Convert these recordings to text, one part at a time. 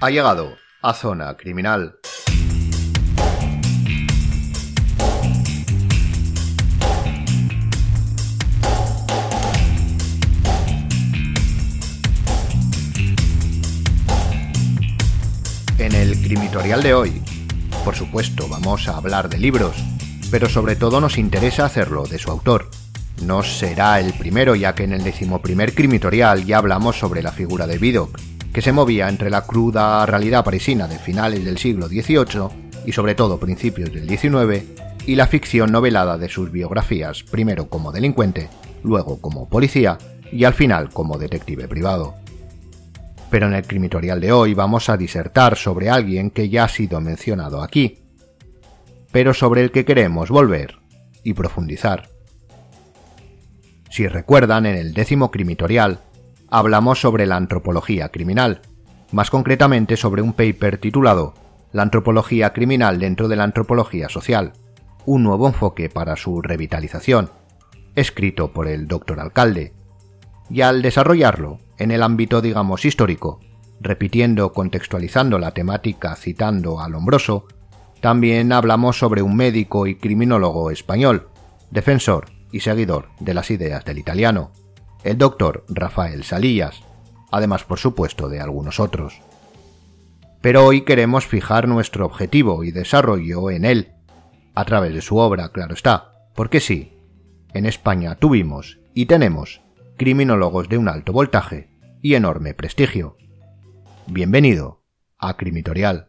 Ha llegado a Zona Criminal. En el crimitorial de hoy, por supuesto, vamos a hablar de libros, pero sobre todo nos interesa hacerlo de su autor. No será el primero, ya que en el decimoprimer crimitorial ya hablamos sobre la figura de Vidocq, que se movía entre la cruda realidad parisina de finales del siglo XVIII y sobre todo principios del XIX, y la ficción novelada de sus biografías, primero como delincuente, luego como policía y al final como detective privado. Pero en el crimitorial de hoy vamos a disertar sobre alguien que ya ha sido mencionado aquí, pero sobre el que queremos volver y profundizar. Si recuerdan, en el décimo crimitorial hablamos sobre la antropología criminal, más concretamente sobre un paper titulado La antropología criminal dentro de la antropología social, un nuevo enfoque para su revitalización, escrito por el doctor alcalde. Y al desarrollarlo en el ámbito, digamos, histórico, repitiendo, contextualizando la temática citando a Lombroso, también hablamos sobre un médico y criminólogo español, defensor y seguidor de las ideas del italiano, el doctor Rafael Salillas, además por supuesto de algunos otros. Pero hoy queremos fijar nuestro objetivo y desarrollo en él, a través de su obra, claro está, porque sí, en España tuvimos y tenemos criminólogos de un alto voltaje y enorme prestigio. Bienvenido a Crimitorial.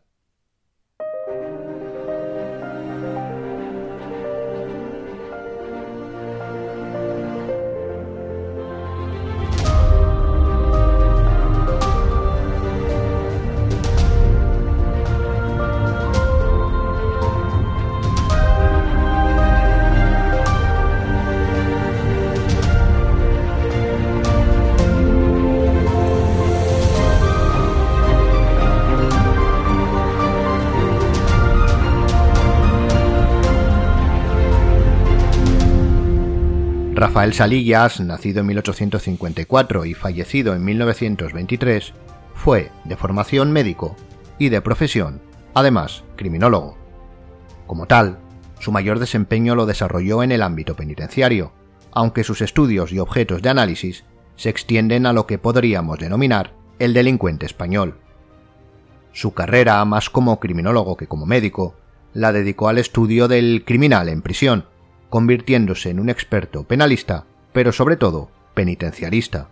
Rafael Salillas, nacido en 1854 y fallecido en 1923, fue de formación médico y de profesión, además, criminólogo. Como tal, su mayor desempeño lo desarrolló en el ámbito penitenciario, aunque sus estudios y objetos de análisis se extienden a lo que podríamos denominar el delincuente español. Su carrera, más como criminólogo que como médico, la dedicó al estudio del criminal en prisión, convirtiéndose en un experto penalista, pero sobre todo penitenciarista.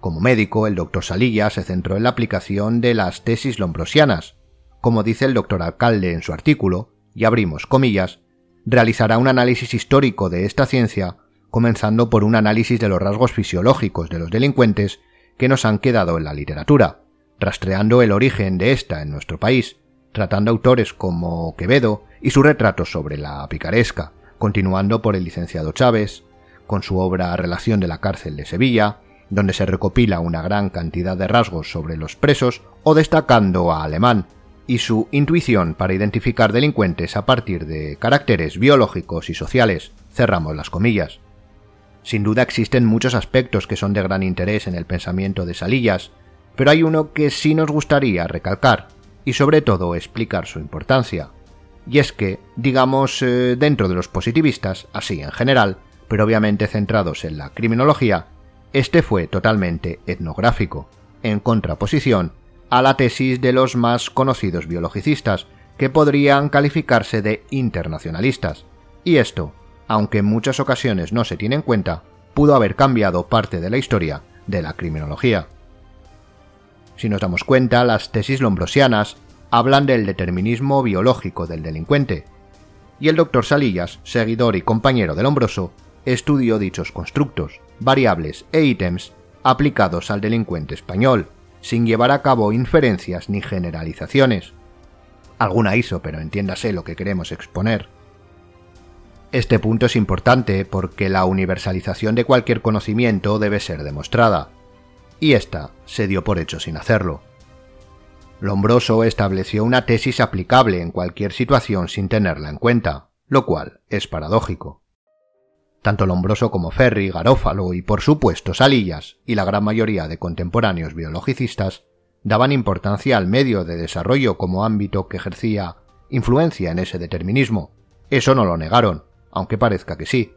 Como médico, el doctor Salilla se centró en la aplicación de las tesis lombrosianas. Como dice el doctor alcalde en su artículo, y abrimos comillas, realizará un análisis histórico de esta ciencia, comenzando por un análisis de los rasgos fisiológicos de los delincuentes que nos han quedado en la literatura, rastreando el origen de esta en nuestro país, tratando autores como Quevedo y su retrato sobre la picaresca, continuando por el licenciado Chávez, con su obra Relación de la cárcel de Sevilla, donde se recopila una gran cantidad de rasgos sobre los presos, o destacando a Alemán y su intuición para identificar delincuentes a partir de caracteres biológicos y sociales. Cerramos las comillas. Sin duda existen muchos aspectos que son de gran interés en el pensamiento de Salillas, pero hay uno que sí nos gustaría recalcar, y sobre todo explicar su importancia. Y es que, digamos, eh, dentro de los positivistas, así en general, pero obviamente centrados en la criminología, este fue totalmente etnográfico, en contraposición a la tesis de los más conocidos biologicistas, que podrían calificarse de internacionalistas. Y esto, aunque en muchas ocasiones no se tiene en cuenta, pudo haber cambiado parte de la historia de la criminología. Si nos damos cuenta, las tesis lombrosianas hablan del determinismo biológico del delincuente, y el doctor Salillas, seguidor y compañero de Lombroso, estudió dichos constructos, variables e ítems aplicados al delincuente español, sin llevar a cabo inferencias ni generalizaciones. Alguna hizo, pero entiéndase lo que queremos exponer. Este punto es importante porque la universalización de cualquier conocimiento debe ser demostrada, y ésta se dio por hecho sin hacerlo. Lombroso estableció una tesis aplicable en cualquier situación sin tenerla en cuenta, lo cual es paradójico. Tanto Lombroso como Ferri, Garófalo y por supuesto Salillas y la gran mayoría de contemporáneos biologicistas daban importancia al medio de desarrollo como ámbito que ejercía influencia en ese determinismo. Eso no lo negaron, aunque parezca que sí.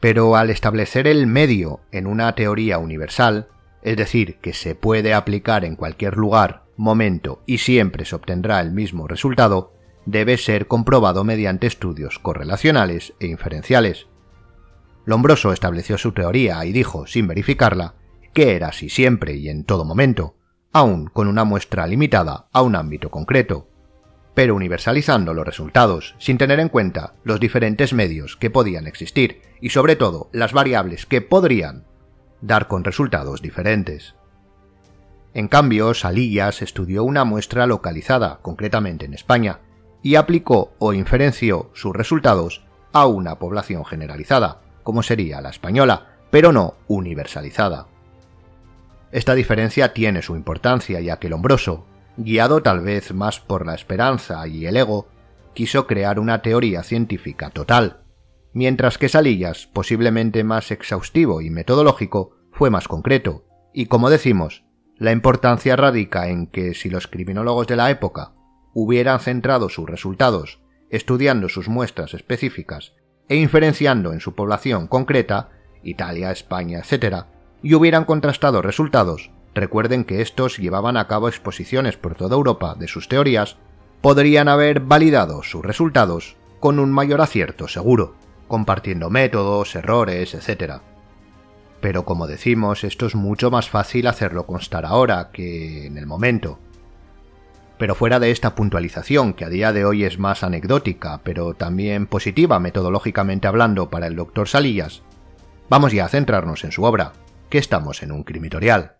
Pero al establecer el medio en una teoría universal, es decir, que se puede aplicar en cualquier lugar, momento y siempre se obtendrá el mismo resultado, debe ser comprobado mediante estudios correlacionales e inferenciales. Lombroso estableció su teoría y dijo, sin verificarla, que era así siempre y en todo momento, aun con una muestra limitada a un ámbito concreto, pero universalizando los resultados, sin tener en cuenta los diferentes medios que podían existir y sobre todo las variables que podrían dar con resultados diferentes. En cambio, Salillas estudió una muestra localizada, concretamente en España, y aplicó o inferenció sus resultados a una población generalizada, como sería la española, pero no universalizada. Esta diferencia tiene su importancia ya que Lombroso, guiado tal vez más por la esperanza y el ego, quiso crear una teoría científica total, mientras que Salillas, posiblemente más exhaustivo y metodológico, fue más concreto, y como decimos, la importancia radica en que si los criminólogos de la época hubieran centrado sus resultados estudiando sus muestras específicas e inferenciando en su población concreta, Italia, España, etc., y hubieran contrastado resultados, recuerden que estos llevaban a cabo exposiciones por toda Europa de sus teorías, podrían haber validado sus resultados con un mayor acierto seguro, compartiendo métodos, errores, etc. Pero como decimos, esto es mucho más fácil hacerlo constar ahora que en el momento. Pero fuera de esta puntualización, que a día de hoy es más anecdótica, pero también positiva metodológicamente hablando para el doctor Salillas, vamos ya a centrarnos en su obra, que estamos en un crimitorial.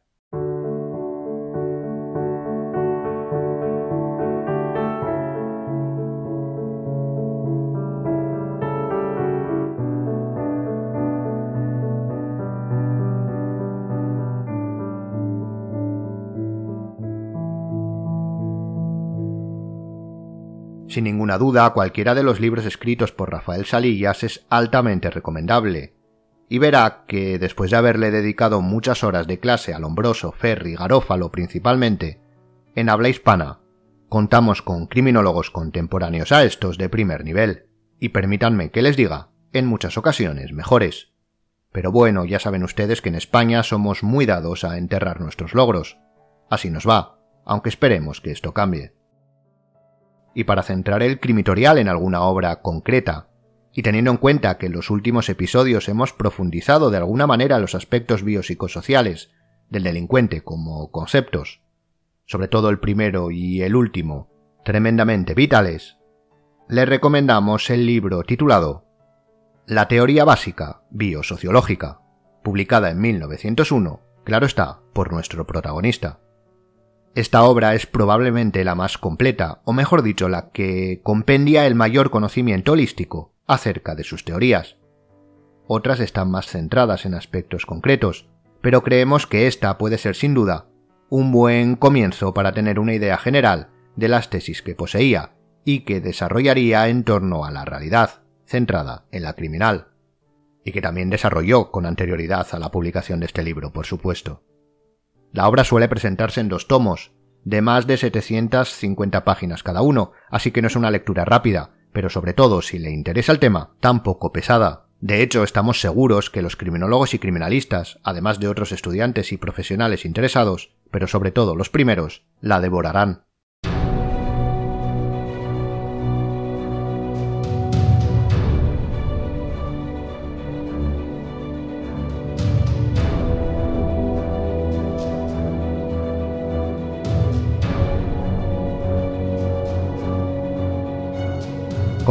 Sin ninguna duda, cualquiera de los libros escritos por Rafael Salillas es altamente recomendable, y verá que, después de haberle dedicado muchas horas de clase a Lombroso, Ferri, Garófalo principalmente, en habla hispana, contamos con criminólogos contemporáneos a estos de primer nivel, y permítanme que les diga, en muchas ocasiones mejores. Pero bueno, ya saben ustedes que en España somos muy dados a enterrar nuestros logros. Así nos va, aunque esperemos que esto cambie y para centrar el crimitorial en alguna obra concreta, y teniendo en cuenta que en los últimos episodios hemos profundizado de alguna manera los aspectos biopsicosociales del delincuente como conceptos, sobre todo el primero y el último, tremendamente vitales, le recomendamos el libro titulado La teoría básica biosociológica, publicada en 1901, claro está, por nuestro protagonista. Esta obra es probablemente la más completa, o mejor dicho, la que compendia el mayor conocimiento holístico acerca de sus teorías. Otras están más centradas en aspectos concretos, pero creemos que esta puede ser sin duda un buen comienzo para tener una idea general de las tesis que poseía y que desarrollaría en torno a la realidad, centrada en la criminal, y que también desarrolló con anterioridad a la publicación de este libro, por supuesto. La obra suele presentarse en dos tomos, de más de 750 páginas cada uno, así que no es una lectura rápida, pero sobre todo si le interesa el tema, tampoco pesada. De hecho, estamos seguros que los criminólogos y criminalistas, además de otros estudiantes y profesionales interesados, pero sobre todo los primeros, la devorarán.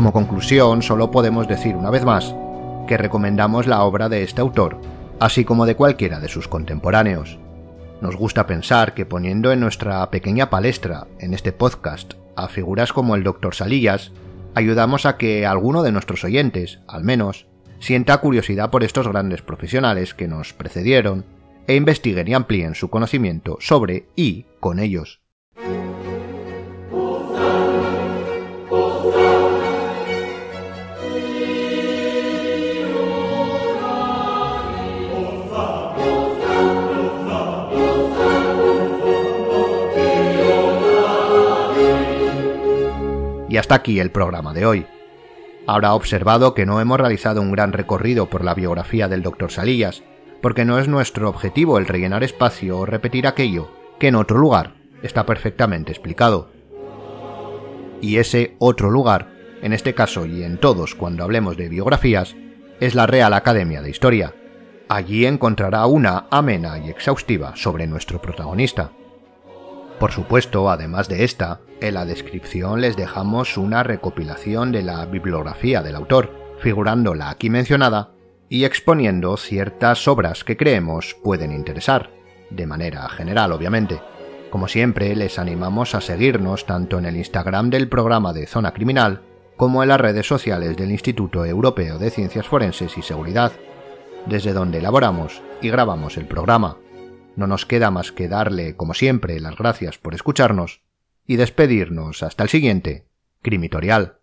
Como conclusión, solo podemos decir una vez más que recomendamos la obra de este autor, así como de cualquiera de sus contemporáneos. Nos gusta pensar que poniendo en nuestra pequeña palestra, en este podcast, a figuras como el Dr. Salillas, ayudamos a que alguno de nuestros oyentes, al menos, sienta curiosidad por estos grandes profesionales que nos precedieron e investiguen y amplíen su conocimiento sobre y con ellos. Y hasta aquí el programa de hoy. Habrá observado que no hemos realizado un gran recorrido por la biografía del Dr. Salillas, porque no es nuestro objetivo el rellenar espacio o repetir aquello que en otro lugar está perfectamente explicado. Y ese otro lugar, en este caso y en todos cuando hablemos de biografías, es la Real Academia de Historia. Allí encontrará una amena y exhaustiva sobre nuestro protagonista. Por supuesto, además de esta, en la descripción les dejamos una recopilación de la bibliografía del autor, figurando la aquí mencionada y exponiendo ciertas obras que creemos pueden interesar, de manera general obviamente. Como siempre, les animamos a seguirnos tanto en el Instagram del programa de Zona Criminal como en las redes sociales del Instituto Europeo de Ciencias Forenses y Seguridad, desde donde elaboramos y grabamos el programa. No nos queda más que darle, como siempre, las gracias por escucharnos y despedirnos hasta el siguiente, Crimitorial.